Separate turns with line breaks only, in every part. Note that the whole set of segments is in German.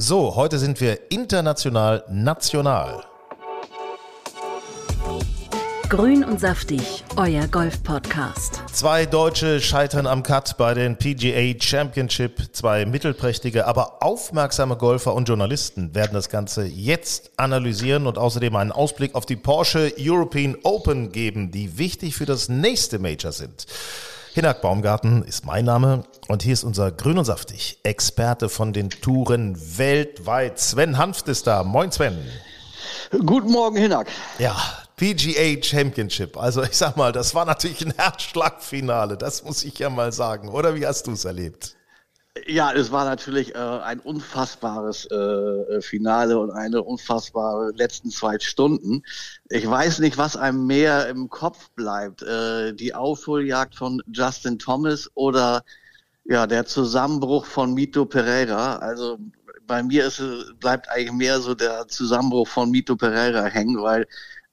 So, heute sind wir international national.
Grün und saftig, euer Golf-Podcast.
Zwei Deutsche scheitern am Cut bei den PGA Championship. Zwei mittelprächtige, aber aufmerksame Golfer und Journalisten werden das Ganze jetzt analysieren und außerdem einen Ausblick auf die Porsche European Open geben, die wichtig für das nächste Major sind. Hinak Baumgarten ist mein Name und hier ist unser Grün und Saftig, Experte von den Touren weltweit. Sven Hanft ist da. Moin Sven.
Guten Morgen, Hinak.
Ja, PGA Championship. Also ich sag mal, das war natürlich ein Herzschlagfinale, das muss ich ja mal sagen. Oder wie hast du es erlebt?
Ja, es war natürlich äh, ein unfassbares äh, Finale und eine unfassbare letzten zwei Stunden. Ich weiß nicht, was einem mehr im Kopf bleibt. Äh, die Aufholjagd von Justin Thomas oder ja, der Zusammenbruch von Mito Pereira. Also bei mir ist, bleibt eigentlich mehr so der Zusammenbruch von Mito Pereira hängen, weil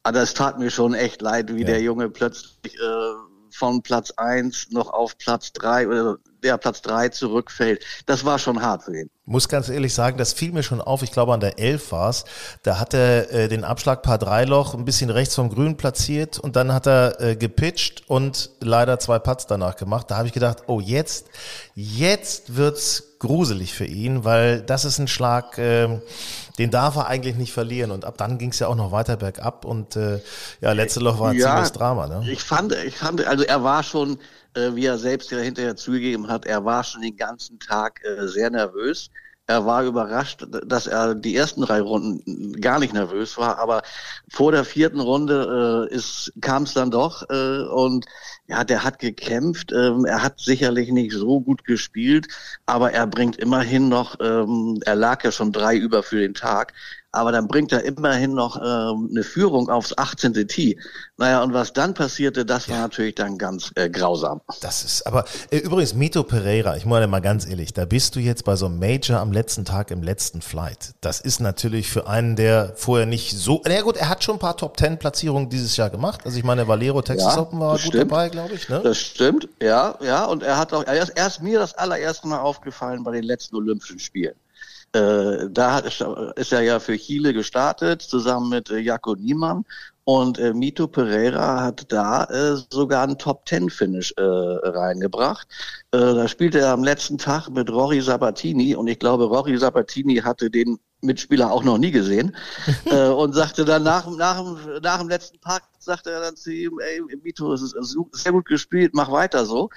ah, das tat mir schon echt leid, wie ja. der Junge plötzlich äh, von Platz eins noch auf Platz drei oder der Platz drei zurückfällt. Das war schon hart für ihn.
Muss ganz ehrlich sagen, das fiel mir schon auf. Ich glaube, an der 11 war es. Da hat er äh, den Abschlag Paar 3 Loch ein bisschen rechts vom Grün platziert und dann hat er äh, gepitcht und leider zwei Putts danach gemacht. Da habe ich gedacht, oh, jetzt, jetzt wird's gruselig für ihn, weil das ist ein Schlag, äh, den darf er eigentlich nicht verlieren. Und ab dann ging es ja auch noch weiter bergab und äh, ja, letzte Loch war ein ja, ziemliches Drama. Ne?
Ich fand, ich fand, also er war schon äh, wie er selbst ja hinterher zugegeben hat, er war schon den ganzen Tag äh, sehr nervös. Er war überrascht, dass er die ersten drei Runden gar nicht nervös war, aber vor der vierten Runde äh, kam es dann doch äh, und ja, der hat gekämpft. Ähm, er hat sicherlich nicht so gut gespielt, aber er bringt immerhin noch, ähm, er lag ja schon drei über für den Tag, aber dann bringt er immerhin noch ähm, eine Führung aufs 18. Tee. Naja, und was dann passierte, das war ja. natürlich dann ganz äh, grausam.
Das ist, aber äh, übrigens, Mito Pereira, ich meine mal ganz ehrlich, da bist du jetzt bei so einem Major am letzten Tag im letzten Flight. Das ist natürlich für einen, der vorher nicht so, na gut, er hat schon ein paar Top-10-Platzierungen dieses Jahr gemacht. Also ich meine, Valero Texas ja, Open war gut
stimmt.
dabei, glaube ich. Ne?
Das stimmt, ja, ja. Und er hat auch, er ist erst mir das allererste Mal aufgefallen bei den letzten Olympischen Spielen. Äh, da hat, ist er ja für Chile gestartet, zusammen mit äh, Jakob Niemann. Und äh, Mito Pereira hat da äh, sogar einen Top-Ten-Finish äh, reingebracht. Äh, da spielte er am letzten Tag mit Rory Sabatini und ich glaube, Rory Sabatini hatte den Mitspieler auch noch nie gesehen äh, und sagte dann nach, nach, nach dem letzten Park, sagte er dann zu ihm, ey, Mito, es ist sehr gut gespielt, mach weiter so.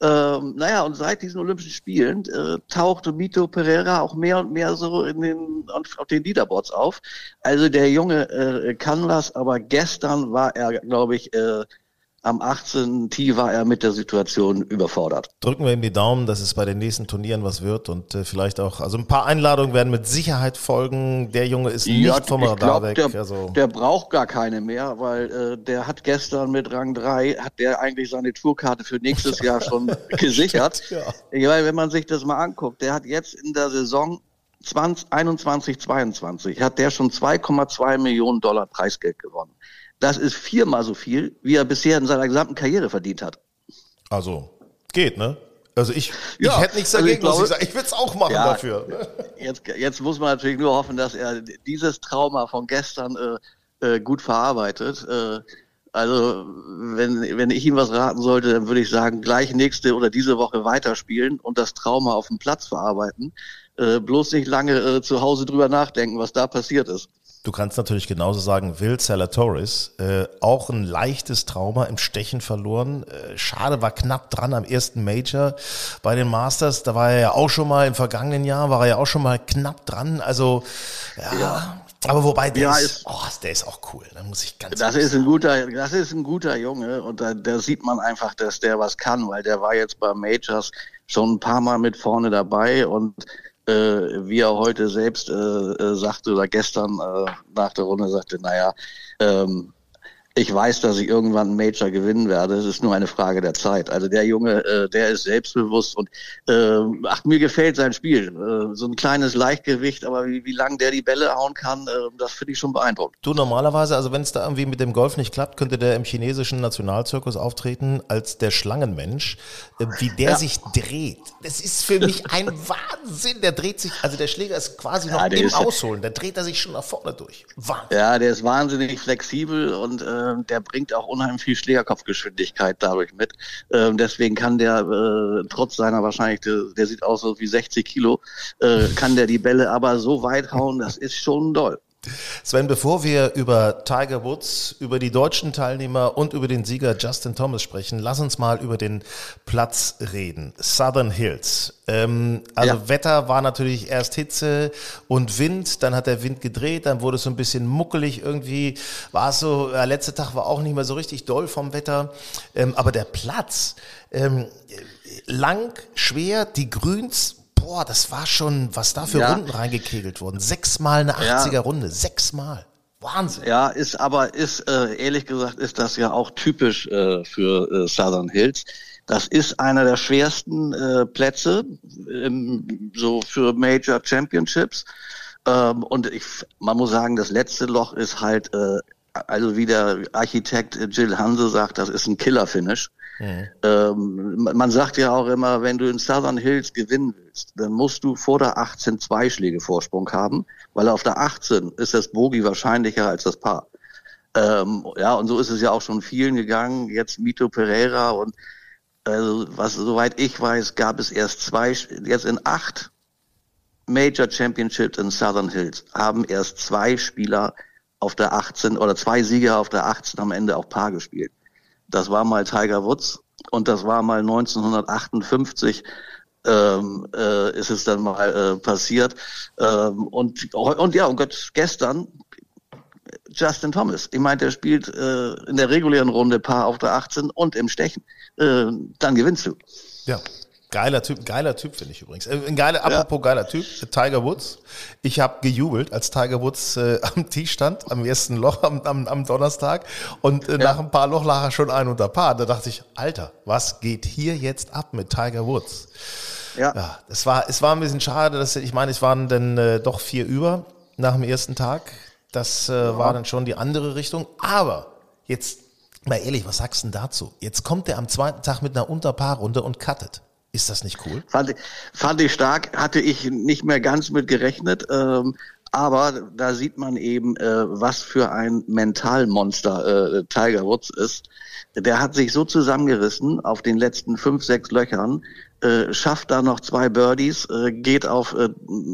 Ähm, naja, und seit diesen Olympischen Spielen äh, tauchte Mito Pereira auch mehr und mehr so in den, auf den Leaderboards auf. Also der Junge äh, kann was, aber gestern war er, glaube ich, äh, am 18. Tee war er mit der Situation überfordert.
Drücken wir ihm die Daumen, dass es bei den nächsten Turnieren was wird und äh, vielleicht auch, also ein paar Einladungen werden mit Sicherheit folgen. Der Junge ist ja, nicht vom Radar weg.
Der, also. der braucht gar keine mehr, weil äh, der hat gestern mit Rang 3, hat der eigentlich seine Tourkarte für nächstes Jahr schon gesichert. ja. Ich meine, wenn man sich das mal anguckt, der hat jetzt in der Saison 20, 21, 22 hat der schon 2,2 Millionen Dollar Preisgeld gewonnen. Das ist viermal so viel, wie er bisher in seiner gesamten Karriere verdient hat.
Also, geht, ne? Also ich, ja, ich hätte nichts dagegen, also ich, ich, ich würde es auch machen ja, dafür.
Jetzt, jetzt muss man natürlich nur hoffen, dass er dieses Trauma von gestern äh, äh, gut verarbeitet. Äh, also wenn, wenn ich ihm was raten sollte, dann würde ich sagen, gleich nächste oder diese Woche weiterspielen und das Trauma auf dem Platz verarbeiten. Äh, bloß nicht lange äh, zu Hause drüber nachdenken, was da passiert ist.
Du kannst natürlich genauso sagen, Will Salatoris, äh, auch ein leichtes Trauma im Stechen verloren. Äh, schade, war knapp dran am ersten Major bei den Masters. Da war er ja auch schon mal im vergangenen Jahr, war er ja auch schon mal knapp dran. Also ja, ja. Aber wobei der, ja, ist, oh, der ist auch cool, da muss ich ganz
Das ist ein guter, das ist ein guter Junge und da, da sieht man einfach, dass der was kann, weil der war jetzt bei Majors schon ein paar Mal mit vorne dabei und äh, wie er heute selbst äh, äh, sagte oder gestern äh, nach der Runde sagte, naja, ähm, ich weiß, dass ich irgendwann einen Major gewinnen werde. Es ist nur eine Frage der Zeit. Also der Junge, äh, der ist selbstbewusst und äh, ach, mir gefällt sein Spiel. Äh, so ein kleines Leichtgewicht, aber wie, wie lang der die Bälle hauen kann, äh, das finde ich schon beeindruckend.
Du normalerweise, also wenn es da irgendwie mit dem Golf nicht klappt, könnte der im chinesischen Nationalzirkus auftreten als der Schlangenmensch, äh, wie der ja. sich dreht. Das ist für mich ein Wahnsinn. Der dreht sich, also der Schläger ist quasi noch ja, im Ausholen. Da dreht er sich schon nach vorne durch.
Wahnsinn. Ja, der ist wahnsinnig flexibel und äh, äh, der bringt auch unheimlich viel Schlägerkopfgeschwindigkeit dadurch mit. Ähm, deswegen kann der äh, trotz seiner wahrscheinlich, der, der sieht aus wie 60 Kilo, äh, kann der die Bälle aber so weit hauen, das ist schon doll.
Sven, bevor wir über Tiger Woods, über die deutschen Teilnehmer und über den Sieger Justin Thomas sprechen, lass uns mal über den Platz reden. Southern Hills. Ähm, also ja. Wetter war natürlich erst Hitze und Wind, dann hat der Wind gedreht, dann wurde es so ein bisschen muckelig irgendwie. War es so, der letzte Tag war auch nicht mehr so richtig doll vom Wetter. Ähm, aber der Platz, ähm, lang, schwer, die Grüns boah, das war schon, was da für ja. Runden reingekegelt wurden. Sechsmal eine 80er ja. Runde, sechsmal. Wahnsinn.
Ja, ist aber ist äh, ehrlich gesagt ist das ja auch typisch äh, für äh, Southern Hills. Das ist einer der schwersten äh, Plätze ähm, so für Major Championships. Ähm, und ich, man muss sagen, das letzte Loch ist halt, äh, also wie der Architekt Jill Hanse sagt, das ist ein Killer-Finish. Mhm. Ähm, man sagt ja auch immer, wenn du in Southern Hills gewinnen willst, dann musst du vor der 18 zwei Schläge Vorsprung haben, weil auf der 18 ist das Bogie wahrscheinlicher als das Paar. Ähm, ja, und so ist es ja auch schon vielen gegangen. Jetzt Mito Pereira und also, was soweit ich weiß, gab es erst zwei, jetzt in acht Major Championships in Southern Hills haben erst zwei Spieler auf der 18 oder zwei Sieger auf der 18 am Ende auch Paar gespielt. Das war mal Tiger Woods und das war mal 1958 ähm, äh, ist es dann mal äh, passiert. Ähm, und, und ja, und Gott, gestern Justin Thomas. Ich meine, der spielt äh, in der regulären Runde Paar auf der 18 und im Stechen. Äh, dann gewinnst du.
Ja, Geiler Typ, geiler Typ finde ich übrigens. Äh, ein geiler, ja. apropos geiler Typ, Tiger Woods. Ich habe gejubelt, als Tiger Woods äh, am Tee stand, am ersten Loch am, am, am Donnerstag und äh, ja. nach ein paar Loch lag er schon ein unter Paar. Da dachte ich, Alter, was geht hier jetzt ab mit Tiger Woods? Ja. ja es war, es war ein bisschen schade, dass ich meine, es waren dann äh, doch vier über nach dem ersten Tag. Das äh, ja. war dann schon die andere Richtung. Aber jetzt mal ehrlich, was sagst du denn dazu? Jetzt kommt er am zweiten Tag mit einer Unterpaarrunde und cuttet. Ist das nicht cool?
Fand, fand ich stark, hatte ich nicht mehr ganz mit gerechnet. Ähm, aber da sieht man eben, äh, was für ein Mentalmonster äh, Tiger Woods ist. Der hat sich so zusammengerissen auf den letzten fünf, sechs Löchern, äh, schafft da noch zwei Birdies, äh, geht auf äh,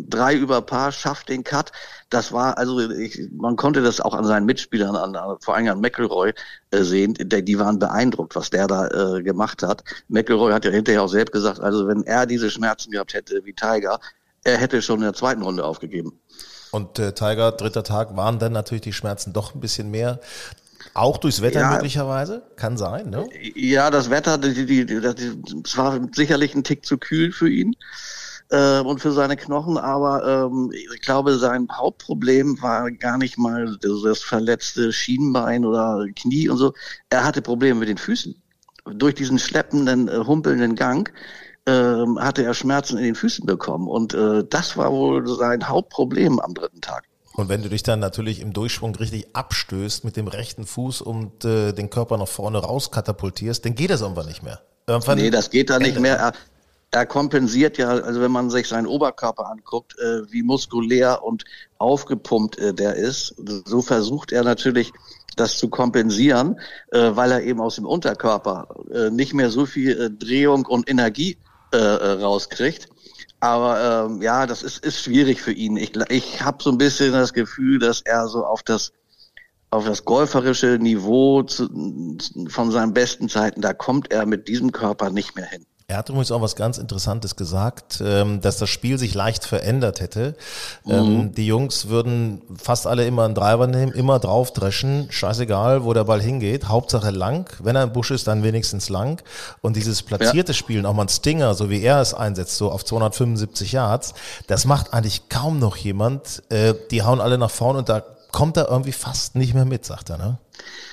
drei über Paar, schafft den Cut. Das war, also ich, man konnte das auch an seinen Mitspielern, an, vor allem an McElroy äh, sehen, die, die waren beeindruckt, was der da äh, gemacht hat. McElroy hat ja hinterher auch selbst gesagt, also wenn er diese Schmerzen gehabt hätte wie Tiger, er hätte schon in der zweiten Runde aufgegeben.
Und äh, Tiger, dritter Tag, waren dann natürlich die Schmerzen doch ein bisschen mehr. Auch durchs Wetter ja, möglicherweise? Kann sein, ne?
Ja, das Wetter, die, die, die, das war sicherlich ein Tick zu kühl für ihn äh, und für seine Knochen, aber ähm, ich glaube, sein Hauptproblem war gar nicht mal das verletzte Schienbein oder Knie und so. Er hatte Probleme mit den Füßen. Durch diesen schleppenden, äh, humpelnden Gang ähm, hatte er Schmerzen in den Füßen bekommen. Und äh, das war wohl sein Hauptproblem am dritten Tag.
Und wenn du dich dann natürlich im Durchschwung richtig abstößt mit dem rechten Fuß und äh, den Körper nach vorne raus katapultierst, dann geht das irgendwann nicht mehr.
Irgendwann nee, das geht da nicht mehr. Er, er, kompensiert ja, also wenn man sich seinen Oberkörper anguckt, äh, wie muskulär und aufgepumpt äh, der ist, so versucht er natürlich das zu kompensieren, äh, weil er eben aus dem Unterkörper äh, nicht mehr so viel äh, Drehung und Energie rauskriegt. Aber ähm, ja, das ist, ist schwierig für ihn. Ich, ich habe so ein bisschen das Gefühl, dass er so auf das auf das golferische Niveau zu, von seinen besten Zeiten, da kommt er mit diesem Körper nicht mehr hin.
Er hat übrigens auch was ganz Interessantes gesagt, ähm, dass das Spiel sich leicht verändert hätte. Ähm, mhm. Die Jungs würden fast alle immer einen Driver nehmen, immer draufdreschen, scheißegal, wo der Ball hingeht, Hauptsache lang. Wenn er im Busch ist, dann wenigstens lang. Und dieses platzierte ja. Spielen, auch mal ein Stinger, so wie er es einsetzt, so auf 275 Yards, das macht eigentlich kaum noch jemand. Äh, die hauen alle nach vorne und da kommt er irgendwie fast nicht mehr mit, sagt er, ne?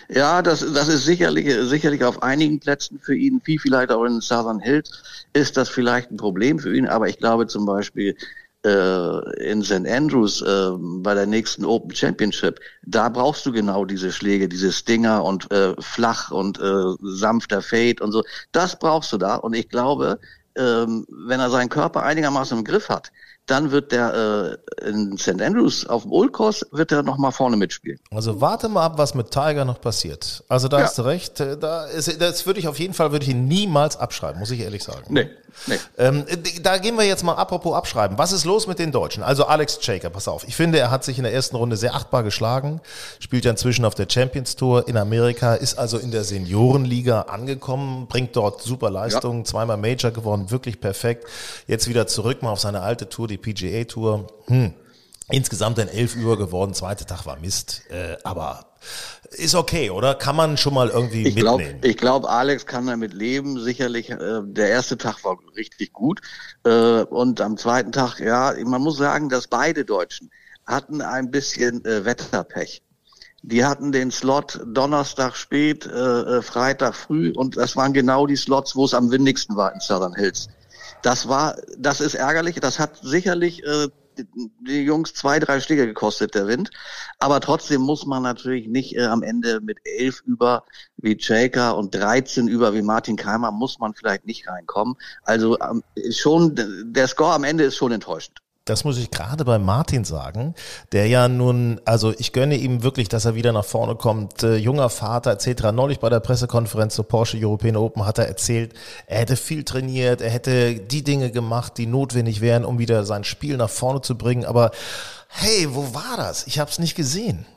Ja, das, das ist sicherlich, sicherlich auf einigen Plätzen für ihn, wie vielleicht auch in Southern Hills, ist das vielleicht ein Problem für ihn. Aber ich glaube zum Beispiel äh, in St. Andrews äh, bei der nächsten Open Championship, da brauchst du genau diese Schläge, diese Stinger und äh, flach und äh, sanfter Fade und so. Das brauchst du da. Und ich glaube, ähm, wenn er seinen Körper einigermaßen im Griff hat, dann wird der äh, in St. Andrews auf dem Old Course wird er noch mal vorne mitspielen.
Also warte mal ab, was mit Tiger noch passiert. Also da ja. hast du recht. Äh, da ist, das würde ich auf jeden Fall würde ich ihn niemals abschreiben, muss ich ehrlich sagen.
Nee. Nee.
Ähm, da gehen wir jetzt mal apropos abschreiben. Was ist los mit den Deutschen? Also Alex Shaker, pass auf. Ich finde, er hat sich in der ersten Runde sehr achtbar geschlagen, spielt ja inzwischen auf der Champions Tour in Amerika, ist also in der Seniorenliga angekommen, bringt dort super Leistungen, ja. zweimal Major gewonnen, wirklich perfekt. Jetzt wieder zurück mal auf seine alte Tour, die PGA Tour. Hm. Insgesamt ein elf Uhr geworden, zweite Tag war Mist, äh, aber ist okay, oder? Kann man schon mal irgendwie
ich glaub, mitnehmen? Ich glaube, Alex kann damit leben. Sicherlich, äh, der erste Tag war richtig gut. Äh, und am zweiten Tag, ja, man muss sagen, dass beide Deutschen hatten ein bisschen äh, Wetterpech. Die hatten den Slot Donnerstag spät, äh, äh, Freitag früh und das waren genau die Slots, wo es am windigsten war in Southern Hills. Das war, das ist ärgerlich. Das hat sicherlich äh, die Jungs zwei, drei Schläge gekostet, der Wind. Aber trotzdem muss man natürlich nicht äh, am Ende mit elf über wie Jaker und 13 über wie Martin Keimer muss man vielleicht nicht reinkommen. Also ähm, schon, der Score am Ende ist schon enttäuschend.
Das muss ich gerade bei Martin sagen, der ja nun, also ich gönne ihm wirklich, dass er wieder nach vorne kommt. Äh, junger Vater etc. Neulich bei der Pressekonferenz zur Porsche European Open hat er erzählt, er hätte viel trainiert, er hätte die Dinge gemacht, die notwendig wären, um wieder sein Spiel nach vorne zu bringen. Aber hey, wo war das? Ich habe es nicht gesehen.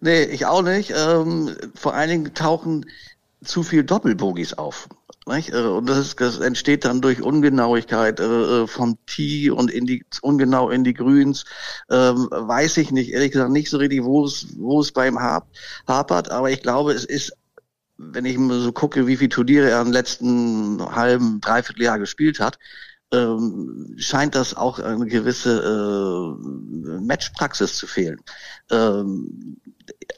Nee, ich auch nicht. Ähm, vor allen Dingen tauchen zu viel Doppelbogies auf. Nicht? Äh, und das, ist, das entsteht dann durch Ungenauigkeit äh, äh, vom Tee und in die, ungenau in die Grüns. Ähm, weiß ich nicht, ehrlich gesagt nicht so richtig, wo es, wo es beim hapert, aber ich glaube, es ist wenn ich so gucke, wie viele Turniere er im letzten halben, dreiviertel Jahr gespielt hat, ähm, scheint das auch eine gewisse äh, Matchpraxis zu fehlen. Ähm,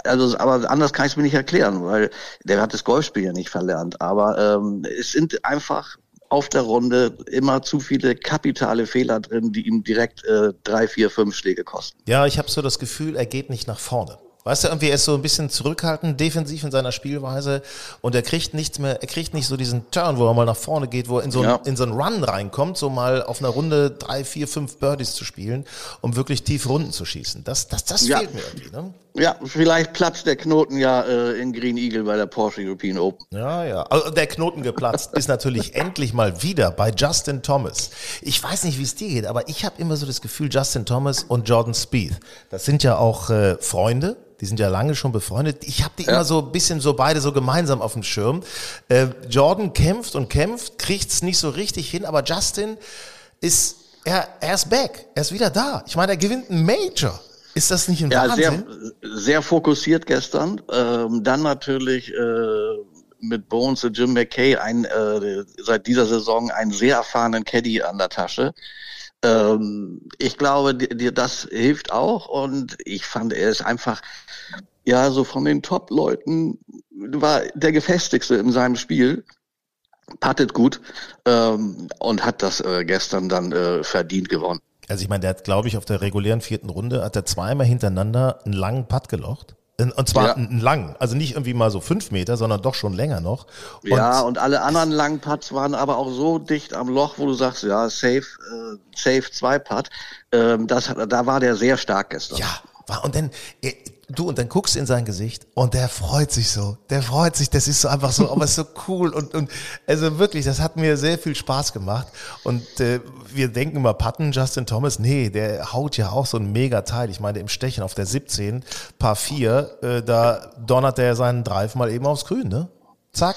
also, aber anders kann ich es mir nicht erklären, weil der hat das Golfspiel ja nicht verlernt. Aber ähm, es sind einfach auf der Runde immer zu viele kapitale Fehler drin, die ihm direkt äh, drei, vier, fünf Schläge kosten.
Ja, ich habe so das Gefühl, er geht nicht nach vorne. Weißt du, irgendwie er ist so ein bisschen zurückhaltend, defensiv in seiner Spielweise und er kriegt nichts mehr, er kriegt nicht so diesen Turn, wo er mal nach vorne geht, wo er in so, ja. in so einen Run reinkommt, so mal auf einer Runde drei, vier, fünf Birdies zu spielen, um wirklich tief Runden zu schießen. Das, das, das ja. fehlt mir irgendwie, ne?
Ja, vielleicht platzt der Knoten ja äh, in Green Eagle bei der Porsche European Open.
Ja, ja. Also der Knoten geplatzt ist natürlich endlich mal wieder bei Justin Thomas. Ich weiß nicht, wie es dir geht, aber ich habe immer so das Gefühl, Justin Thomas und Jordan Spieth, das sind ja auch äh, Freunde, die sind ja lange schon befreundet. Ich habe die ja. immer so ein bisschen so beide so gemeinsam auf dem Schirm. Äh, Jordan kämpft und kämpft, kriegt's nicht so richtig hin, aber Justin ist, er, er ist back, er ist wieder da. Ich meine, er gewinnt einen Major. Ist das nicht ein ja,
Wahnsinn? Sehr, sehr fokussiert gestern. Ähm, dann natürlich äh, mit Bones und Jim McKay ein, äh, seit dieser Saison einen sehr erfahrenen Caddy an der Tasche. Ähm, ich glaube, dir das hilft auch und ich fand, er ist einfach, ja, so von den Top-Leuten war der gefestigste in seinem Spiel pattet gut ähm, und hat das äh, gestern dann äh, verdient gewonnen.
Also ich meine, der hat, glaube ich, auf der regulären vierten Runde hat er zweimal hintereinander einen langen Putt gelocht. Und zwar ja. einen langen, also nicht irgendwie mal so fünf Meter, sondern doch schon länger noch.
Und ja, und alle anderen langen Putts waren aber auch so dicht am Loch, wo du sagst, ja, safe, äh, safe zwei Putt. Ähm, das, da war der sehr stark gestern.
Ja, war, und dann, äh, du, und dann guckst in sein Gesicht und der freut sich so. Der freut sich, das ist so einfach so, aber ist so cool und, und also wirklich, das hat mir sehr viel Spaß gemacht. Und äh, wir denken immer, Patten, Justin Thomas, nee, der haut ja auch so ein Mega-Teil. Ich meine, im Stechen auf der 17, Paar 4, äh, da donnert er seinen Drive mal eben aufs Grün, ne? Zack.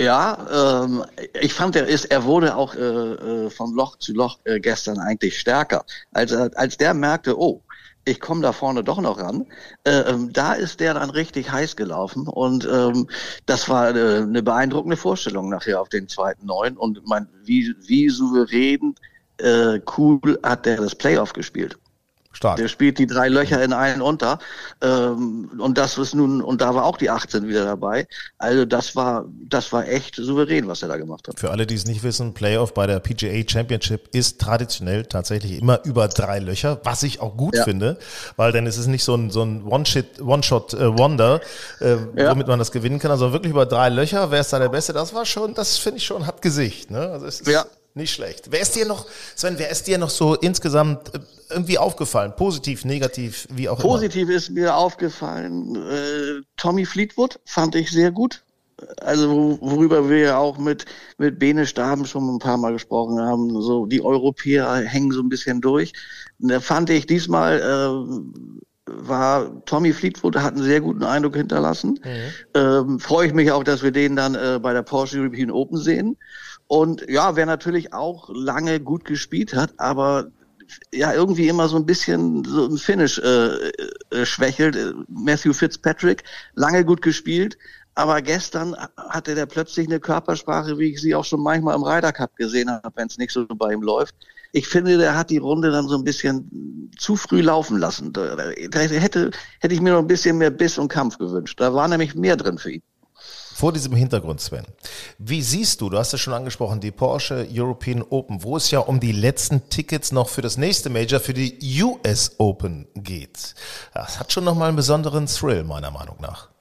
Ja, ähm, ich fand, er ist, er wurde auch äh, äh, von Loch zu Loch äh, gestern eigentlich stärker. Als, als der merkte, oh, ich komme da vorne doch noch ran. Äh, ähm, da ist der dann richtig heiß gelaufen und ähm, das war äh, eine beeindruckende Vorstellung nachher auf den zweiten Neun und man wie wie souverän äh, cool hat der das Playoff gespielt. Stark. Der spielt die drei Löcher in einen unter. Ähm, und das ist nun, und da war auch die 18 wieder dabei. Also das war, das war echt souverän, was er da gemacht hat.
Für alle, die es nicht wissen, Playoff bei der PGA Championship ist traditionell tatsächlich immer über drei Löcher, was ich auch gut ja. finde, weil dann ist es nicht so ein, so ein One-Shot-Wonder, äh, ja. womit man das gewinnen kann. Also wirklich über drei Löcher, wer ist da der Beste? Das war schon, das finde ich schon, hat Gesicht. Ne? Also es ist, ja. Nicht schlecht. Wer ist dir noch, Sven, wer ist dir noch so insgesamt äh, irgendwie aufgefallen? Positiv, negativ, wie auch
Positiv
immer?
ist mir aufgefallen, äh, Tommy Fleetwood fand ich sehr gut. Also worüber wir ja auch mit, mit Bene Staben schon ein paar Mal gesprochen haben, so die Europäer hängen so ein bisschen durch. Da fand ich diesmal, äh, war Tommy Fleetwood hat einen sehr guten Eindruck hinterlassen. Mhm. Ähm, Freue ich mich auch, dass wir den dann äh, bei der Porsche European Open sehen. Und ja, wer natürlich auch lange gut gespielt hat, aber ja irgendwie immer so ein bisschen so ein Finish äh, äh, schwächelt. Matthew Fitzpatrick, lange gut gespielt, aber gestern hatte der plötzlich eine Körpersprache, wie ich sie auch schon manchmal im Ryder Cup gesehen habe, wenn es nicht so bei ihm läuft. Ich finde, der hat die Runde dann so ein bisschen zu früh laufen lassen. Da hätte, hätte ich mir noch ein bisschen mehr Biss und Kampf gewünscht. Da war nämlich mehr drin für ihn.
Vor diesem Hintergrund, Sven, wie siehst du, du hast ja schon angesprochen, die Porsche European Open, wo es ja um die letzten Tickets noch für das nächste Major, für die US Open geht. Das hat schon nochmal einen besonderen Thrill, meiner Meinung nach.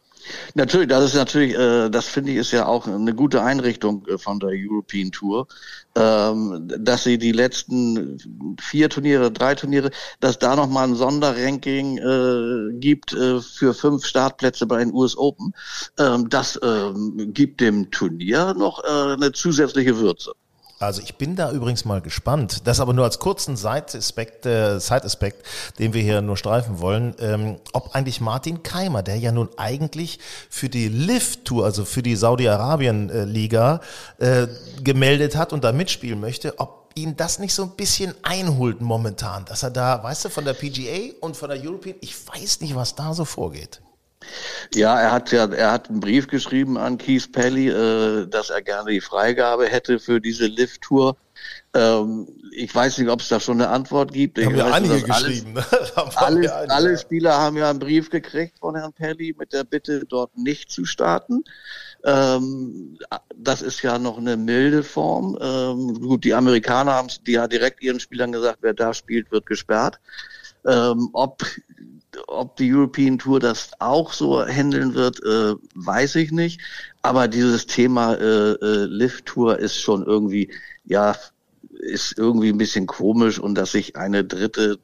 Natürlich, das ist natürlich, äh, das finde ich ist ja auch eine gute Einrichtung äh, von der European Tour, ähm, dass sie die letzten vier Turniere, drei Turniere, dass da nochmal ein Sonderranking äh, gibt äh, für fünf Startplätze bei den US Open. Ähm, das ähm, gibt dem Turnier noch äh, eine zusätzliche Würze.
Also ich bin da übrigens mal gespannt. Das aber nur als kurzen Side-Aspekt, äh, Side-Aspekt den wir hier nur streifen wollen, ähm, ob eigentlich Martin Keimer, der ja nun eigentlich für die Lift-Tour, also für die Saudi-Arabien-Liga äh, gemeldet hat und da mitspielen möchte, ob ihn das nicht so ein bisschen einholt momentan, dass er da, weißt du, von der PGA und von der European, ich weiß nicht, was da so vorgeht.
Ja, er hat ja, er hat einen Brief geschrieben an Keith Pelly, äh, dass er gerne die Freigabe hätte für diese Lift-Tour. Ähm, ich weiß nicht, ob es da schon eine Antwort gibt.
Haben
ich
wir einige geschrieben. Ne?
alle, einige. alle Spieler haben ja einen Brief gekriegt von Herrn Pelly mit der Bitte, dort nicht zu starten. Ähm, das ist ja noch eine milde Form. Ähm, gut, die Amerikaner haben die ja direkt ihren Spielern gesagt, wer da spielt, wird gesperrt. Ähm, ob ob die European Tour das auch so handeln wird, äh, weiß ich nicht. Aber dieses Thema äh, äh, Lift Tour ist schon irgendwie, ja, ist irgendwie ein bisschen komisch und dass sich eine dritte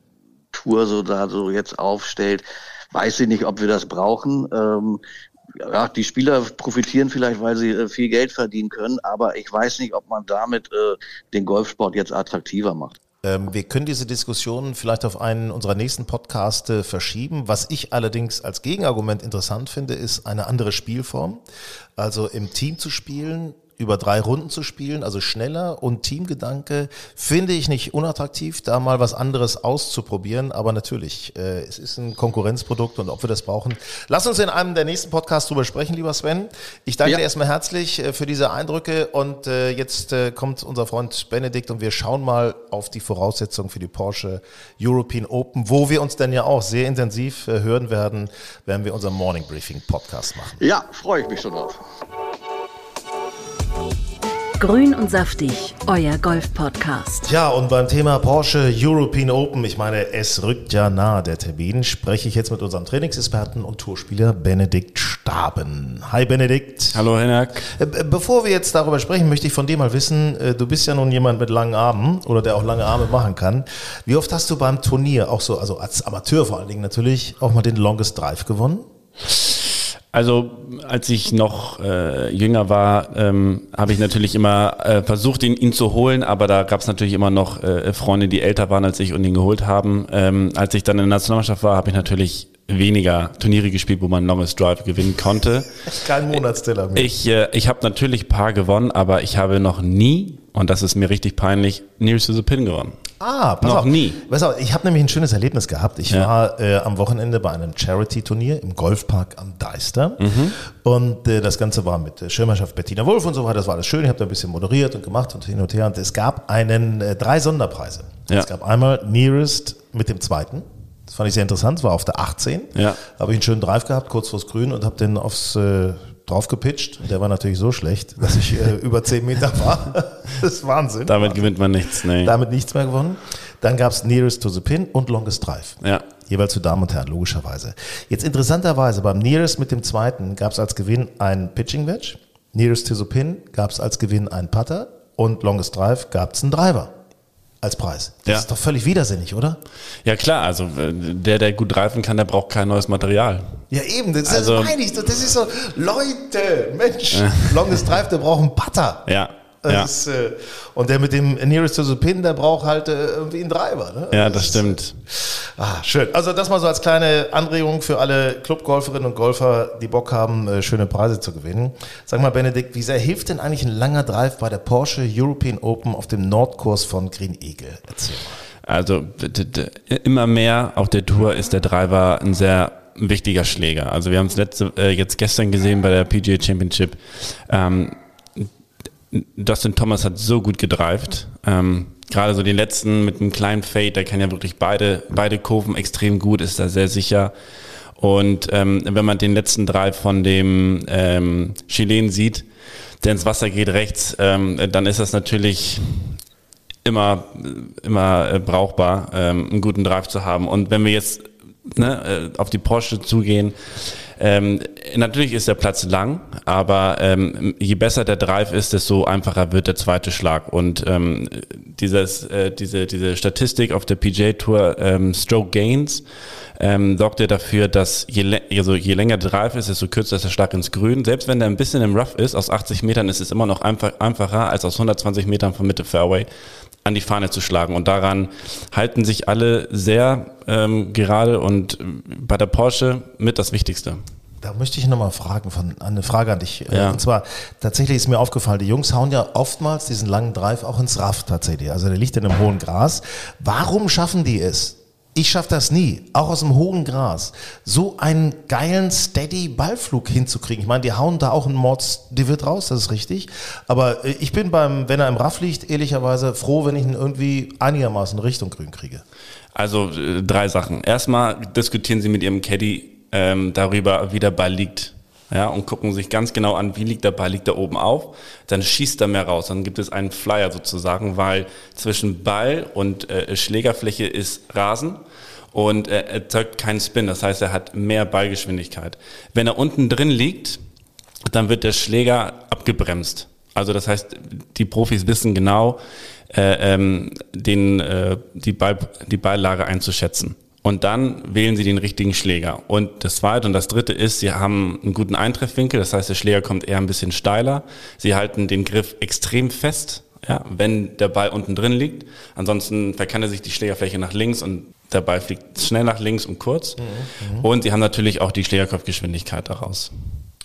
Tour so da so jetzt aufstellt, weiß ich nicht, ob wir das brauchen. Ähm, ja, die Spieler profitieren vielleicht, weil sie äh, viel Geld verdienen können, aber ich weiß nicht, ob man damit äh, den Golfsport jetzt attraktiver macht.
Ähm, wir können diese Diskussion vielleicht auf einen unserer nächsten Podcaste verschieben. Was ich allerdings als Gegenargument interessant finde, ist eine andere Spielform. Also im Team zu spielen, über drei Runden zu spielen, also schneller und Teamgedanke, finde ich nicht unattraktiv, da mal was anderes auszuprobieren. Aber natürlich, äh, es ist ein Konkurrenzprodukt und ob wir das brauchen. Lass uns in einem der nächsten Podcasts drüber sprechen, lieber Sven. Ich danke ja. dir erstmal herzlich äh, für diese Eindrücke und äh, jetzt äh, kommt unser Freund Benedikt und wir schauen mal auf die Voraussetzungen für die Porsche European Open, wo wir uns dann ja auch sehr intensiv äh, hören werden, werden wir unser Morning Briefing Podcast machen.
Ja, freue ich mich schon drauf.
Grün und saftig, euer Golf-Podcast.
Ja, und beim Thema Porsche European Open, ich meine, es rückt ja nahe der Termin, spreche ich jetzt mit unserem Trainingsexperten und Tourspieler Benedikt Staben. Hi Benedikt.
Hallo Henak.
Äh, bevor wir jetzt darüber sprechen, möchte ich von dir mal wissen, äh, du bist ja nun jemand mit langen Armen oder der auch lange Arme machen kann. Wie oft hast du beim Turnier, auch so, also als Amateur vor allen Dingen natürlich, auch mal den Longest Drive gewonnen?
Also als ich noch äh, jünger war, ähm, habe ich natürlich immer äh, versucht, ihn, ihn zu holen, aber da gab es natürlich immer noch äh, Freunde, die älter waren als ich und ihn geholt haben. Ähm, als ich dann in der Nationalmannschaft war, habe ich natürlich weniger Turniere gespielt, wo man Longest Drive gewinnen konnte.
Kein Monatsteller mehr.
Ich, äh, ich habe natürlich paar gewonnen, aber ich habe noch nie, und das ist mir richtig peinlich, Nearest to the Pin gewonnen.
Ah, pass
Noch
auf.
nie.
Pass auf, ich habe nämlich ein schönes Erlebnis gehabt. Ich
Ja.
war äh, am Wochenende bei einem Charity-Turnier im Golfpark am Deister.
Mhm.
Und äh, das Ganze war mit der Schirmherrschaft Bettina Wolf und so weiter. Das war alles schön. Ich habe da ein bisschen moderiert und gemacht und hin und her. Und es gab einen, äh, drei Sonderpreise.
Ja.
Es gab einmal Nearest mit dem zweiten. Das fand ich sehr interessant. Das war auf der 18.
Ja.
Habe ich einen schönen Drive gehabt, kurz vors Grün und habe den aufs äh, drauf gepitcht. Der war natürlich so schlecht, dass ich äh, über 10 Meter war. das ist Wahnsinn.
Damit gewinnt man nichts. Nee.
Damit nichts mehr gewonnen. Dann gab es Nearest to the Pin und Longest Drive.
Ja.
Jeweils für Damen und Herren, logischerweise. Jetzt interessanterweise, beim Nearest mit dem zweiten gab es als Gewinn ein Pitching Wedge. Nearest to the Pin gab es als Gewinn einen Putter und Longest Drive gab es einen Driver als Preis. Das
Ja.
ist doch völlig widersinnig, oder?
Ja klar, also äh, der, der gut reifen kann, der braucht kein neues Material.
Ja, eben, das,
Also-
das meine ich. Das ist so, Leute, Mensch, Longest Drive, der braucht einen Putter.
Ja.
Das
Ja,
ist, äh, und der mit dem Nearest to the Pin, der braucht halt äh, irgendwie einen Driver. Ne?
ja, das stimmt.
Ah, schön. Also das mal so als kleine Anregung für alle Clubgolferinnen und Golfer, die Bock haben, äh, schöne Preise zu gewinnen. Sag mal, Benedikt, wie sehr hilft denn eigentlich ein langer Drive bei der Porsche European Open auf dem Nordkurs von Green Eagle? Erzähl mal.
Also immer mehr auf der Tour ist der Driver ein sehr wichtiger Schläger. Also wir haben es letzte äh, jetzt gestern gesehen bei der PGA Championship. Ähm, Dustin Thomas hat so gut gedrived. Ähm, Gerade so den letzten mit einem kleinen Fade, der kann ja wirklich beide, beide Kurven extrem gut, ist da sehr sicher. Und ähm, wenn man den letzten Drive von dem ähm, Chilen sieht, der ins Wasser geht rechts, ähm, dann ist das natürlich immer, immer äh, brauchbar, ähm, einen guten Drive zu haben. Und wenn wir jetzt ne, äh, auf die Porsche zugehen, ähm, natürlich ist der Platz lang, aber ähm, je besser der Drive ist, desto einfacher wird der zweite Schlag. Und ähm, dieses, äh, diese, diese Statistik auf der PGA Tour, ähm, Stroke Gains, ähm, sorgt ja dafür, dass je, also je länger der Drive ist, desto kürzer ist der Schlag ins Grün. Selbst wenn der ein bisschen im Rough ist, aus 80 Metern ist es immer noch einfach, einfacher, als aus 120 Metern von Mitte Fairway an die Fahne zu schlagen. Und daran halten sich alle sehr ähm, gerade und bei der Porsche mit das Wichtigste.
Da möchte ich nochmal fragen, von, eine Frage an dich. Äh,
Ja.
Und zwar, tatsächlich ist mir aufgefallen, die Jungs hauen ja oftmals diesen langen Drive auch ins Raff tatsächlich. Also der liegt in einem hohen Gras. Warum schaffen die es? Ich schaffe das nie, auch aus dem hohen Gras, so einen geilen, steady Ballflug hinzukriegen. Ich meine, die hauen da auch einen Mords Divid raus, das ist richtig. Aber äh, ich bin beim, wenn er im Raff liegt, ehrlicherweise froh, wenn ich ihn irgendwie einigermaßen Richtung Grün kriege.
Also äh, drei Sachen. Erstmal diskutieren Sie mit Ihrem Caddy ähm, darüber, wie der Ball liegt. Ja, und gucken sich ganz genau an, wie liegt der Ball, liegt er oben auf, dann schießt er mehr raus, dann gibt es einen Flyer sozusagen, weil zwischen Ball und äh, Schlägerfläche ist Rasen und er erzeugt keinen Spin, das heißt, er hat mehr Ballgeschwindigkeit. Wenn er unten drin liegt, dann wird der Schläger abgebremst. Also das heißt, die Profis wissen genau, äh, ähm, den, äh, die, Ball, die Balllage einzuschätzen. Und dann wählen sie den richtigen Schläger. Und das zweite und das dritte ist, sie haben einen guten Eintreffwinkel, das heißt, der Schläger kommt eher ein bisschen steiler. Sie halten den Griff extrem fest, ja, wenn der Ball unten drin liegt. Ansonsten verkannte sich die Schlägerfläche nach links und der Ball fliegt schnell nach links und kurz. Und sie haben natürlich auch die Schlägerkopfgeschwindigkeit daraus.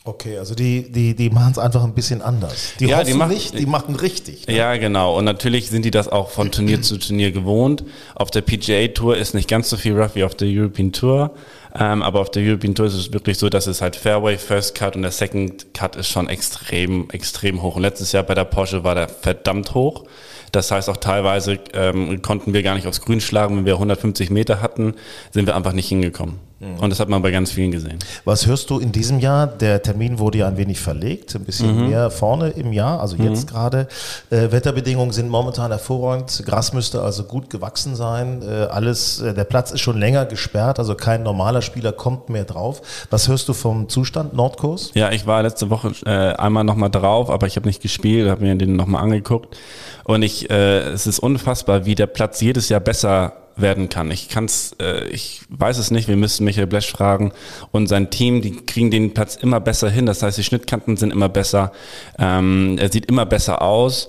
Okay, also die, die, die machen es einfach ein bisschen anders. Die
Ja, die machen-
nicht, die machen richtig. ne?
Ja, genau. Und natürlich sind die das auch von Turnier zu Turnier gewohnt. Auf der PGA Tour ist nicht ganz so viel rough wie auf der European Tour. Ähm, aber auf der European Tour ist es wirklich so, dass es halt Fairway, First Cut und der Second Cut ist schon extrem, extrem hoch. Und letztes Jahr bei der Porsche war der verdammt hoch. Das heißt auch teilweise ähm, konnten wir gar nicht aufs Grün schlagen. Wenn wir 150 Meter hatten, sind wir einfach nicht hingekommen. Und das hat man bei ganz vielen gesehen.
Was hörst du in diesem Jahr? Der Termin wurde ja ein wenig verlegt, ein bisschen mehr vorne im Jahr, also jetzt gerade. Äh, Wetterbedingungen sind momentan hervorragend. Gras müsste also gut gewachsen sein. Äh, alles, äh, der Platz ist schon länger gesperrt, also kein normaler Spieler kommt mehr drauf. Was hörst du vom Zustand Nordkurs?
Ja, ich war letzte Woche äh, einmal nochmal drauf, aber ich habe nicht gespielt, habe mir den nochmal angeguckt. Und ich, äh, es ist unfassbar, wie der Platz jedes Jahr besser werden kann. Ich kann's, äh, ich weiß es nicht. Wir müssen Michael Blesch fragen und sein Team. Die kriegen den Platz immer besser hin. Das heißt, die Schnittkanten sind immer besser. Ähm, er sieht immer besser aus.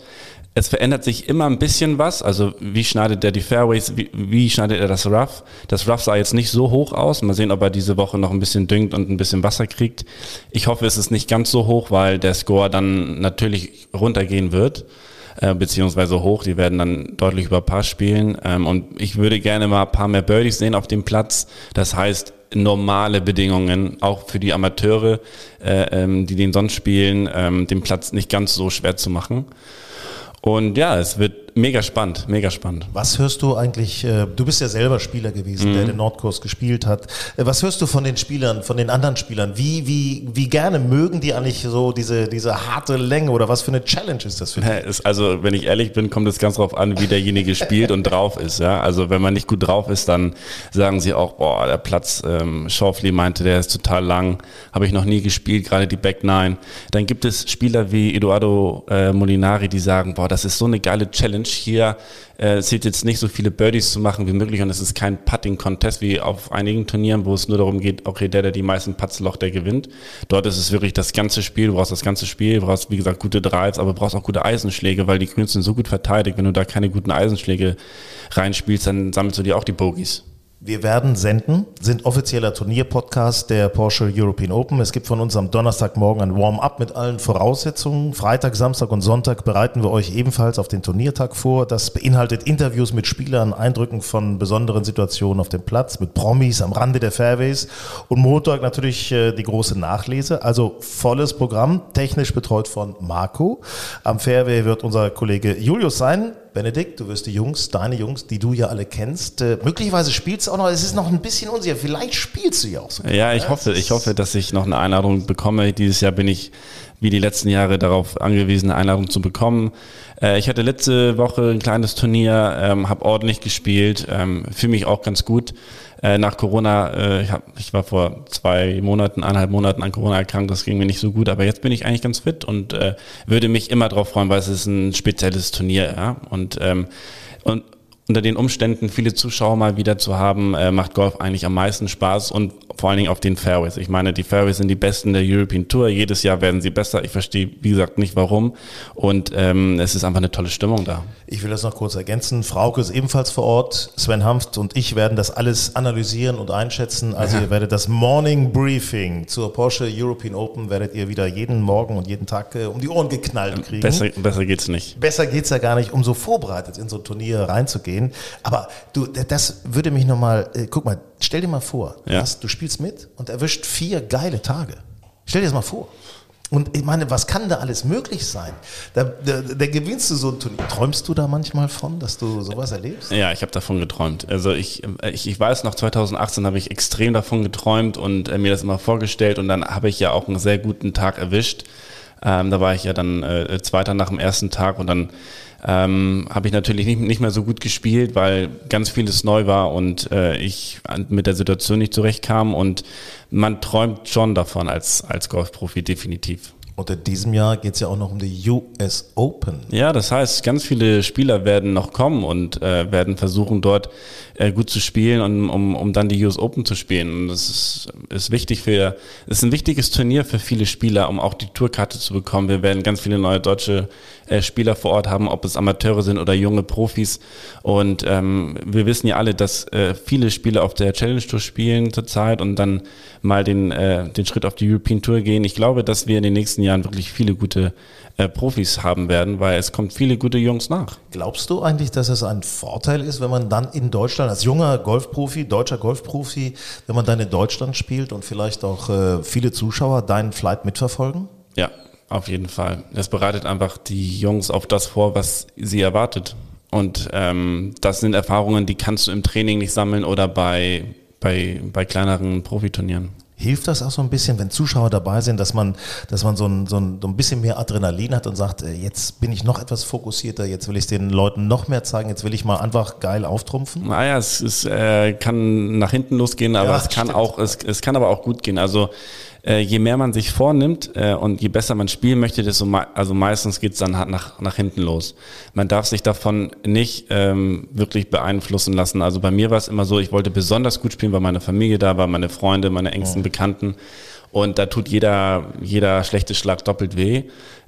es verändert sich immer ein bisschen was. Also wie schneidet er die Fairways, wie, wie schneidet er das Rough? Das Rough sah jetzt nicht so hoch aus. Mal sehen, ob er diese Woche noch ein bisschen düngt und ein bisschen Wasser kriegt. Ich hoffe, es ist nicht ganz so hoch, weil der Score dann natürlich runtergehen wird äh, beziehungsweise hoch. Die werden dann deutlich über Paar spielen. Ähm, und ich würde gerne mal ein paar mehr Birdies sehen auf dem Platz. Das heißt, normale Bedingungen, auch für die Amateure, äh, ähm, die den sonst spielen, ähm, den Platz nicht ganz so schwer zu machen. Und ja, es wird mega spannend, mega spannend.
Was hörst du eigentlich, äh, du bist ja selber Spieler gewesen, mhm. der den Nordkurs gespielt hat. Äh, was hörst du von den Spielern, von den anderen Spielern? Wie, wie, wie gerne mögen die eigentlich so diese, diese harte Länge oder was für eine Challenge ist das für
dich? Also, wenn ich ehrlich bin, kommt es ganz darauf an, wie derjenige spielt und drauf ist. Ja? Also, wenn man nicht gut drauf ist, dann sagen sie auch, boah, der Platz, ähm, Schauffli meinte, der ist total lang, habe ich noch nie gespielt, gerade die Back Nine. Dann gibt es Spieler wie Eduardo äh, Molinari, die sagen, boah, das ist so eine geile Challenge. Hier äh, zählt jetzt nicht so viele Birdies zu machen wie möglich und es ist kein Putting-Contest wie auf einigen Turnieren, wo es nur darum geht, okay, der, der die meisten Putts locht, der gewinnt. Dort ist es wirklich das ganze Spiel, du brauchst das ganze Spiel, du brauchst, wie gesagt, gute Drives, aber du brauchst auch gute Eisenschläge, weil die Grüns sind so gut verteidigt. Wenn du da keine guten Eisenschläge reinspielst, dann sammelst du dir auch die Bogies.
Wir werden senden, sind offizieller Turnierpodcast der Porsche European Open. Es gibt von uns am Donnerstagmorgen ein Warm-up mit allen Voraussetzungen. Freitag, Samstag und Sonntag bereiten wir euch ebenfalls auf den Turniertag vor. Das beinhaltet Interviews mit Spielern, Eindrücken von besonderen Situationen auf dem Platz, mit Promis am Rande der Fairways und Montag natürlich äh, die große Nachlese. Also volles Programm, technisch betreut von Marco. Am Fairway wird unser Kollege Julius sein. Benedikt, du wirst die Jungs, deine Jungs, die du ja alle kennst, äh, möglicherweise spielst du auch noch, es ist noch ein bisschen unsicher, vielleicht spielst du ja auch so.
Ja, ich hoffe, ich hoffe, dass ich noch eine Einladung bekomme. Dieses Jahr bin ich wie die letzten Jahre darauf angewiesen, eine Einladung zu bekommen. Äh, ich hatte letzte Woche ein kleines Turnier, ähm, habe ordentlich gespielt, ähm, fühle mich auch ganz gut. Äh, nach Corona, äh, ich, hab, ich war vor zwei Monaten, eineinhalb Monaten an Corona erkrankt, das ging mir nicht so gut, aber jetzt bin ich eigentlich ganz fit und äh, würde mich immer darauf freuen, weil es ist ein spezielles Turnier, ja. Und, ähm, und unter den Umständen viele Zuschauer mal wieder zu haben, äh, macht Golf eigentlich am meisten Spaß und vor allen Dingen auf den Fairways. Ich meine, die Fairways sind die besten der European Tour. Jedes Jahr werden sie besser. Ich verstehe, wie gesagt, nicht warum. Und ähm, es ist einfach eine tolle Stimmung da.
Ich will das noch kurz ergänzen. Frauke ist ebenfalls vor Ort. Sven Hanft und ich werden das alles analysieren und einschätzen. Also ja. ihr werdet das Morning Briefing zur Porsche European Open werdet ihr wieder jeden Morgen und jeden Tag äh, um die Ohren geknallt kriegen.
Besser, besser geht's nicht.
Besser geht's ja gar nicht, um so vorbereitet in so ein Turnier reinzugehen. Aber du, das würde mich nochmal, äh, guck mal, stell dir mal vor, ja. du, hast, du spielst mit und erwischt vier geile Tage. Stell dir das mal vor. Und ich meine, was kann da alles möglich sein? Da, da, da, gewinnst du so ein Turnier. Träumst du da manchmal von, dass du sowas erlebst?
Ja, ich habe davon geträumt. Also ich, ich, ich weiß, noch 2018 habe ich extrem davon geträumt und äh, mir das immer vorgestellt und dann habe ich ja auch einen sehr guten Tag erwischt. Ähm, da war ich ja dann äh, Zweiter nach dem ersten Tag und dann ähm, habe ich natürlich nicht, nicht mehr so gut gespielt, weil ganz vieles neu war und äh, ich mit der Situation nicht zurechtkam und man träumt schon davon als, als Golfprofi definitiv.
Und in diesem Jahr geht es ja auch noch um die US Open.
Ja, das heißt, ganz viele Spieler werden noch kommen und äh, werden versuchen, dort äh, gut zu spielen und um, um dann die US Open zu spielen. Und das ist, ist wichtig für, ist ein wichtiges Turnier für viele Spieler, um auch die Tourkarte zu bekommen. Wir werden ganz viele neue deutsche äh, Spieler vor Ort haben, ob es Amateure sind oder junge Profis. Und ähm, wir wissen ja alle, dass äh, viele Spieler auf der Challenge Tour spielen zurzeit und dann mal den, äh, den Schritt auf die European Tour gehen. Ich glaube, dass wir in den nächsten Jahren wirklich viele gute äh, Profis haben werden, weil es kommt viele gute Jungs nach.
Glaubst du eigentlich, dass es ein Vorteil ist, wenn man dann in Deutschland als junger Golfprofi, deutscher Golfprofi, wenn man dann in Deutschland spielt und vielleicht auch äh, viele Zuschauer deinen Flight mitverfolgen?
Ja, auf jeden Fall. Das bereitet einfach die Jungs auf das vor, was sie erwartet. Und ähm, das sind Erfahrungen, die kannst du im Training nicht sammeln oder bei, bei, bei kleineren Profiturnieren.
Hilft das auch so ein bisschen, wenn Zuschauer dabei sind, dass man, dass man so ein, so ein, so ein bisschen mehr Adrenalin hat und sagt, äh, jetzt bin ich noch etwas fokussierter, jetzt will ich den Leuten noch mehr zeigen, jetzt will ich mal einfach geil auftrumpfen?
Naja, es, es äh, kann nach hinten losgehen, aber ja, es kann auch, es, es kann aber auch gut gehen. Also äh, je mehr man sich vornimmt äh, und je besser man spielen möchte, desto me also meistens geht's dann halt nach, nach hinten los. Man darf sich davon nicht ähm, wirklich beeinflussen lassen. Also bei mir war es immer so, ich wollte besonders gut spielen, weil meine Familie da war, meine Freunde, meine engsten ja. Bekannten. Und da tut jeder, jeder schlechte Schlag doppelt weh.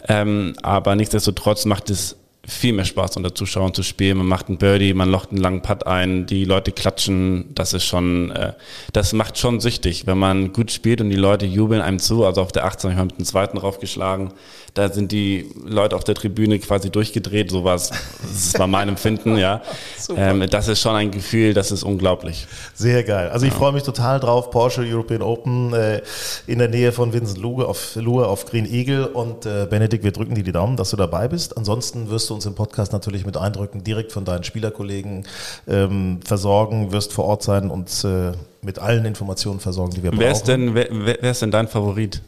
Ähm, aber nichtsdestotrotz macht es viel mehr Spaß unter Zuschauern zu spielen. Man macht einen Birdie, man locht einen langen Putt ein, die Leute klatschen. Das ist schon, äh, das macht schon süchtig, wenn man gut spielt und die Leute jubeln einem zu. Also auf der 18 habe ich mit dem zweiten raufgeschlagen. Da sind die Leute auf der Tribüne quasi durchgedreht. So war es, das war mein Empfinden, ja. Ähm, das ist schon ein Gefühl, das ist unglaublich.
Sehr geil. Also ich ja. freue mich total drauf. Porsche European Open äh, in der Nähe von Vincent Luge auf, Luhe auf Green Eagle. Und äh, Benedikt, wir drücken dir die Daumen, dass du dabei bist. Ansonsten wirst du uns im Podcast natürlich mit Eindrücken direkt von deinen Spielerkollegen ähm, versorgen, wirst vor Ort sein und äh, mit allen Informationen versorgen, die wir
wer brauchen. Ist denn, wer, wer ist denn dein Favorit?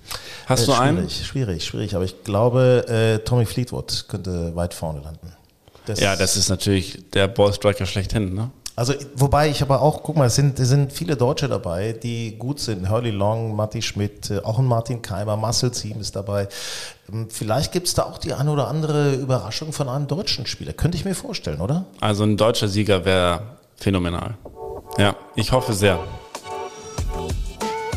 Hast äh, du
schwierig,
einen?
Schwierig, schwierig. Aber ich glaube, äh, Tommy Fleetwood könnte weit vorne landen.
Das ja, das ist natürlich der Ballstriker schlechthin, ne?
Also, wobei ich aber auch, guck mal, es sind, es sind viele Deutsche dabei, die gut sind. Hurley Long, Matti Schmidt, äh, auch ein Martin Keimer, Marcel Ziem ist dabei. Ähm, vielleicht gibt es da auch die eine oder andere Überraschung von einem deutschen Spieler. Könnte ich mir vorstellen, oder?
Also ein deutscher Sieger wäre phänomenal. Ja, ich hoffe sehr.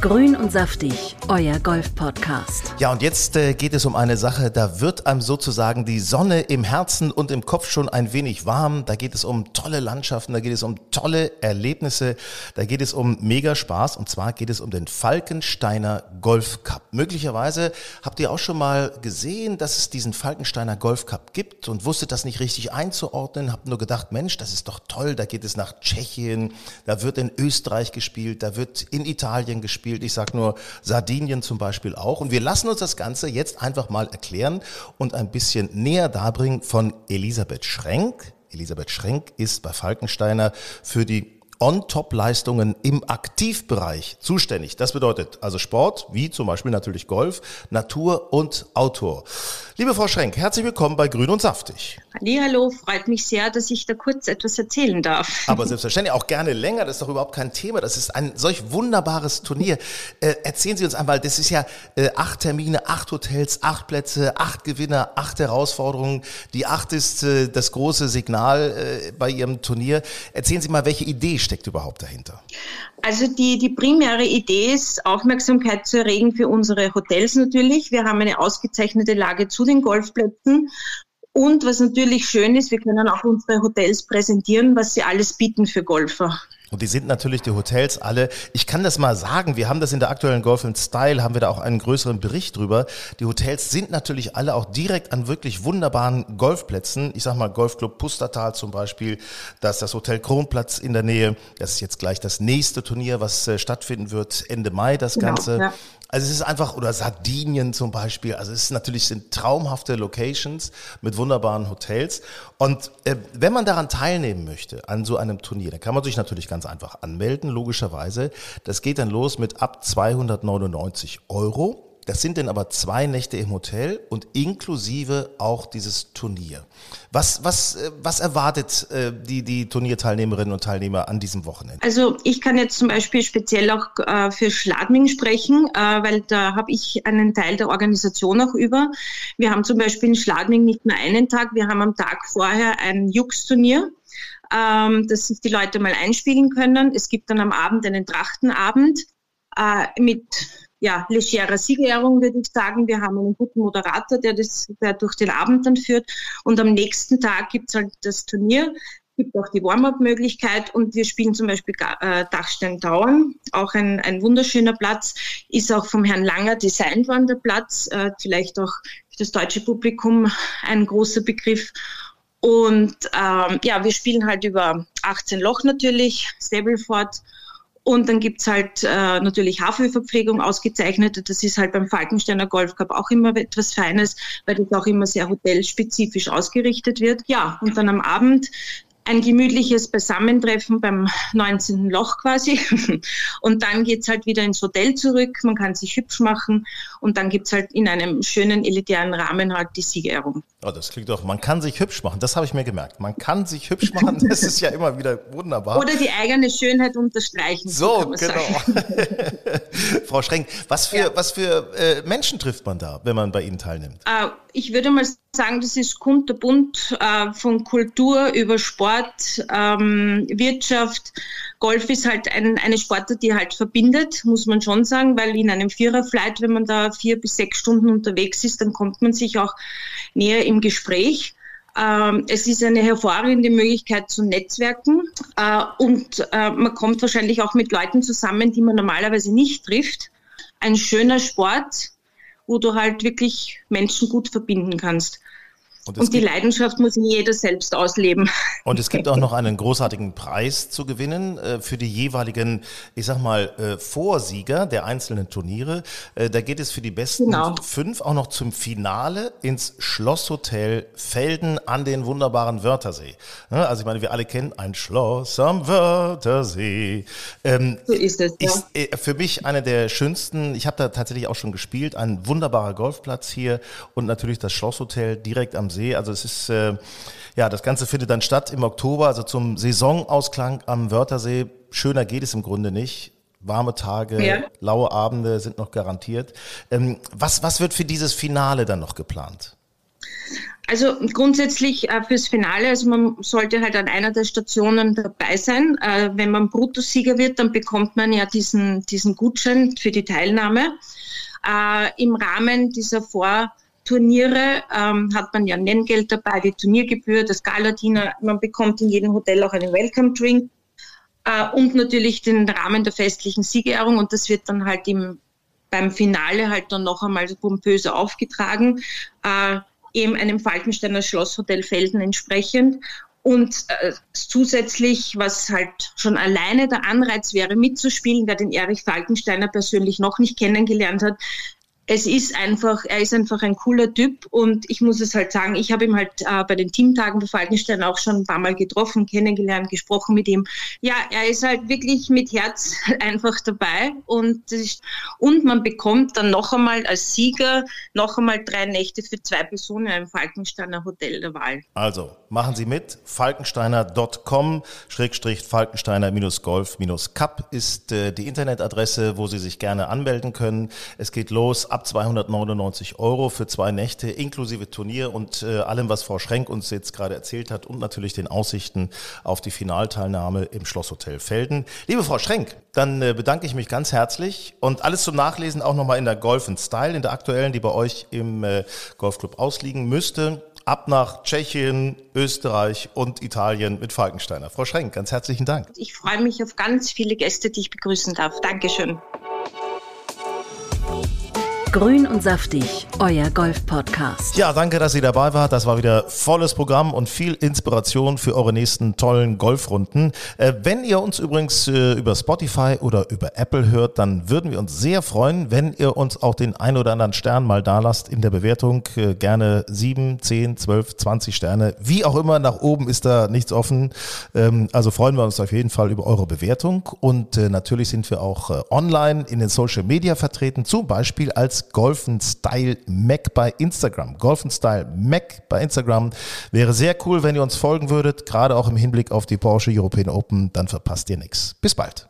Grün und saftig, euer Golf-Podcast.
Ja, und jetzt äh, geht es um eine Sache, da wird einem sozusagen die Sonne im Herzen und im Kopf schon ein wenig warm. Da geht es um tolle Landschaften, da geht es um tolle Erlebnisse, da geht es um mega Spaß und zwar geht es um den Falkensteiner Golf Cup. Möglicherweise habt ihr auch schon mal gesehen, dass es diesen Falkensteiner Golf Cup gibt und wusstet das nicht richtig einzuordnen, habt nur gedacht, Mensch, das ist doch toll, da geht es nach Tschechien, da wird in Österreich gespielt, da wird in Italien gespielt gespielt. Ich sage nur Sardinien zum Beispiel auch. Und wir lassen uns das Ganze jetzt einfach mal erklären und ein bisschen näher darbringen von Elisabeth Schrenk. Elisabeth Schrenk ist bei Falkensteiner für die On-Top-Leistungen im Aktivbereich zuständig. Das bedeutet also Sport, wie zum Beispiel natürlich Golf, Natur und Outdoor. Liebe Frau Schrenk, herzlich willkommen bei Grün und Saftig.
Hallo, freut mich sehr, dass ich da kurz etwas erzählen darf.
Aber selbstverständlich auch gerne länger, das ist doch überhaupt kein Thema. Das ist ein solch wunderbares Turnier. Äh, erzählen Sie uns einmal, das ist ja äh, acht Termine, acht Hotels, acht Plätze, acht Gewinner, acht Herausforderungen. Die acht ist äh, das große Signal äh, bei Ihrem Turnier. Erzählen Sie mal, welche Idee steckt überhaupt dahinter?
Also die, die primäre Idee ist, Aufmerksamkeit zu erregen für unsere Hotels natürlich. Wir haben eine ausgezeichnete Lage zu den Golfplätzen. Und was natürlich schön ist, wir können auch unsere Hotels präsentieren, was sie alles bieten für Golfer.
Und die sind natürlich die Hotels alle. Ich kann das mal sagen, wir haben das in der aktuellen Golf Style, haben wir da auch einen größeren Bericht drüber. Die Hotels sind natürlich alle auch direkt an wirklich wunderbaren Golfplätzen. Ich sag mal Golfclub Pustertal zum Beispiel, da ist das Hotel Kronplatz in der Nähe. Das ist jetzt gleich das nächste Turnier, was äh, stattfinden wird Ende Mai, das genau, Ganze. Ja. Also es ist einfach, oder Sardinien zum Beispiel, also es ist natürlich sind traumhafte Locations mit wunderbaren Hotels. Und äh, wenn man daran teilnehmen möchte, an so einem Turnier, dann kann man sich natürlich ganz einfach anmelden, logischerweise. Das geht dann los mit ab 299 Euro. Das sind dann aber zwei Nächte im Hotel und inklusive auch dieses Turnier. Was, was, äh, was erwartet äh, die, die Turnierteilnehmerinnen und Teilnehmer an diesem Wochenende?
Also ich kann jetzt zum Beispiel speziell auch äh, für Schladming sprechen, weil da habe ich einen Teil der Organisation auch über. Wir haben zum Beispiel in Schladming nicht nur einen Tag, wir haben am Tag vorher ein Jux-Turnier ähm, dass sich die Leute mal einspielen können. Es gibt dann am Abend einen Trachtenabend äh, mit ja, legerer Siegerehrung, würde ich sagen. Wir haben einen guten Moderator, der das der durch den Abend dann führt. Und am nächsten Tag gibt's halt das Turnier, gibt auch die Warm-up-Möglichkeit. Und wir spielen zum Beispiel äh, Dachstein Tauern, auch ein, ein wunderschöner Platz, ist auch vom Herrn Langer designt worden, der Platz, äh, vielleicht auch für das deutsche Publikum ein großer Begriff. Und ähm, ja, wir spielen halt über 18 Loch natürlich, Stableford und dann gibt's halt äh, natürlich Haferverpflegung ausgezeichnet. Das ist halt beim Falkensteiner Golf Cup auch immer etwas Feines, weil das auch immer sehr hotelspezifisch ausgerichtet wird. Ja, und dann am Abend ein gemütliches Beisammentreffen beim 19. Loch quasi. Und dann geht's halt wieder ins Hotel zurück. Man kann sich hübsch machen und dann gibt's halt in einem schönen elitären Rahmen halt die Siegerehrung.
Oh, das klingt doch, man kann sich hübsch machen. Das habe ich mir gemerkt. Man kann sich hübsch machen. Das ist ja immer wieder wunderbar.
Oder die eigene Schönheit unterstreichen.
So, genau. Frau Schrenk, was für, ja. was für äh, Menschen trifft man da, wenn man bei Ihnen teilnimmt?
Äh, ich würde mal sagen, das ist kunterbunt äh, von Kultur über Sport, ähm, Wirtschaft. Golf ist halt ein, eine Sportart, die halt verbindet, muss man schon sagen, weil in einem Viererflight, wenn man da vier bis sechs Stunden unterwegs ist, dann kommt man sich auch näher im Gespräch. Ähm, es ist eine hervorragende Möglichkeit zu netzwerken äh, und äh, man kommt wahrscheinlich auch mit Leuten zusammen, die man normalerweise nicht trifft. Ein schöner Sport, wo du halt wirklich Menschen gut verbinden kannst. Und, und die Leidenschaft muss jeder selbst ausleben.
Und es gibt auch noch einen großartigen Preis zu gewinnen äh, für die jeweiligen, ich sag mal, äh, Vorsieger der einzelnen Turniere. Äh, da geht es für die besten genau. fünf auch noch zum Finale ins Schlosshotel Felden an den wunderbaren Wörthersee. Also ich meine, wir alle kennen ein Schloss am Wörthersee.
Ähm, so ist es. Ja.
Ist, für mich eine der schönsten, ich habe da tatsächlich auch schon gespielt, ein wunderbarer Golfplatz hier und natürlich das Schlosshotel direkt am See. Also es ist, äh, ja, das Ganze findet dann statt im Oktober, also zum Saisonausklang am Wörthersee. Schöner geht es im Grunde nicht. Warme Tage, ja. laue Abende sind noch garantiert. Ähm, was, was wird für dieses Finale dann noch geplant?
Also grundsätzlich äh, fürs Finale, also man sollte halt an einer der Stationen dabei sein. Äh, wenn man Bruttosieger wird, dann bekommt man ja diesen, diesen Gutschein für die Teilnahme. Äh, Im Rahmen dieser Vor- Turniere ähm, hat man ja Nenngeld dabei, die Turniergebühr, das Galadiner. Man bekommt in jedem Hotel auch einen Welcome Drink äh, und natürlich den Rahmen der festlichen Siegerehrung. Und das wird dann halt im, beim Finale halt dann noch einmal pompös aufgetragen, äh, eben einem Falkensteiner Schlosshotel Felden entsprechend. Und äh, zusätzlich, was halt schon alleine der Anreiz wäre, mitzuspielen, wer den Erich Falkensteiner persönlich noch nicht kennengelernt hat, es ist einfach, er ist einfach ein cooler Typ und ich muss es halt sagen, ich habe ihn halt äh, bei den Teamtagen bei Falkenstein auch schon ein paar Mal getroffen, kennengelernt, gesprochen mit ihm. Ja, er ist halt wirklich mit Herz einfach dabei und, und man bekommt dann noch einmal als Sieger noch einmal drei Nächte für zwei Personen einem Falkensteiner Hotel der Wahl.
Also, machen Sie mit. Falkensteiner.com, Schrägstrich Falkensteiner-Golf-Cup ist äh, die Internetadresse, wo Sie sich gerne anmelden können. Es geht los ab ab 299 Euro für zwei Nächte inklusive Turnier und äh, allem, was Frau Schrenk uns jetzt gerade erzählt hat und natürlich den Aussichten auf die Finalteilnahme im Schlosshotel Felden. Liebe Frau Schrenk, dann äh, bedanke ich mich ganz herzlich und alles zum Nachlesen auch nochmal in der Golf Style, in der aktuellen, die bei euch im äh, Golfclub ausliegen müsste. Ab nach Tschechien, Österreich und Italien mit Falkensteiner. Frau Schrenk, ganz herzlichen Dank.
Ich freue mich auf ganz viele Gäste, die ich begrüßen darf. Dankeschön.
Grün und saftig, euer Golf-Podcast.
Ja, danke, dass ihr dabei wart. Das war wieder volles Programm und viel Inspiration für eure nächsten tollen Golfrunden. Äh, wenn ihr uns übrigens äh, über Spotify oder über Apple hört, dann würden wir uns sehr freuen, wenn ihr uns auch den ein oder anderen Stern mal da lasst in der Bewertung. Äh, gerne 7, 10, 12, 20 Sterne. Wie auch immer, nach oben ist da nichts offen. Ähm, also freuen wir uns auf jeden Fall über eure Bewertung. Und äh, natürlich sind wir auch äh, online in den Social Media vertreten, zum Beispiel als Golfen Style Mac bei Instagram. Golfen Style Mac bei Instagram wäre sehr cool, wenn ihr uns folgen würdet, gerade auch im Hinblick auf die Porsche European Open, dann verpasst ihr nichts. Bis bald.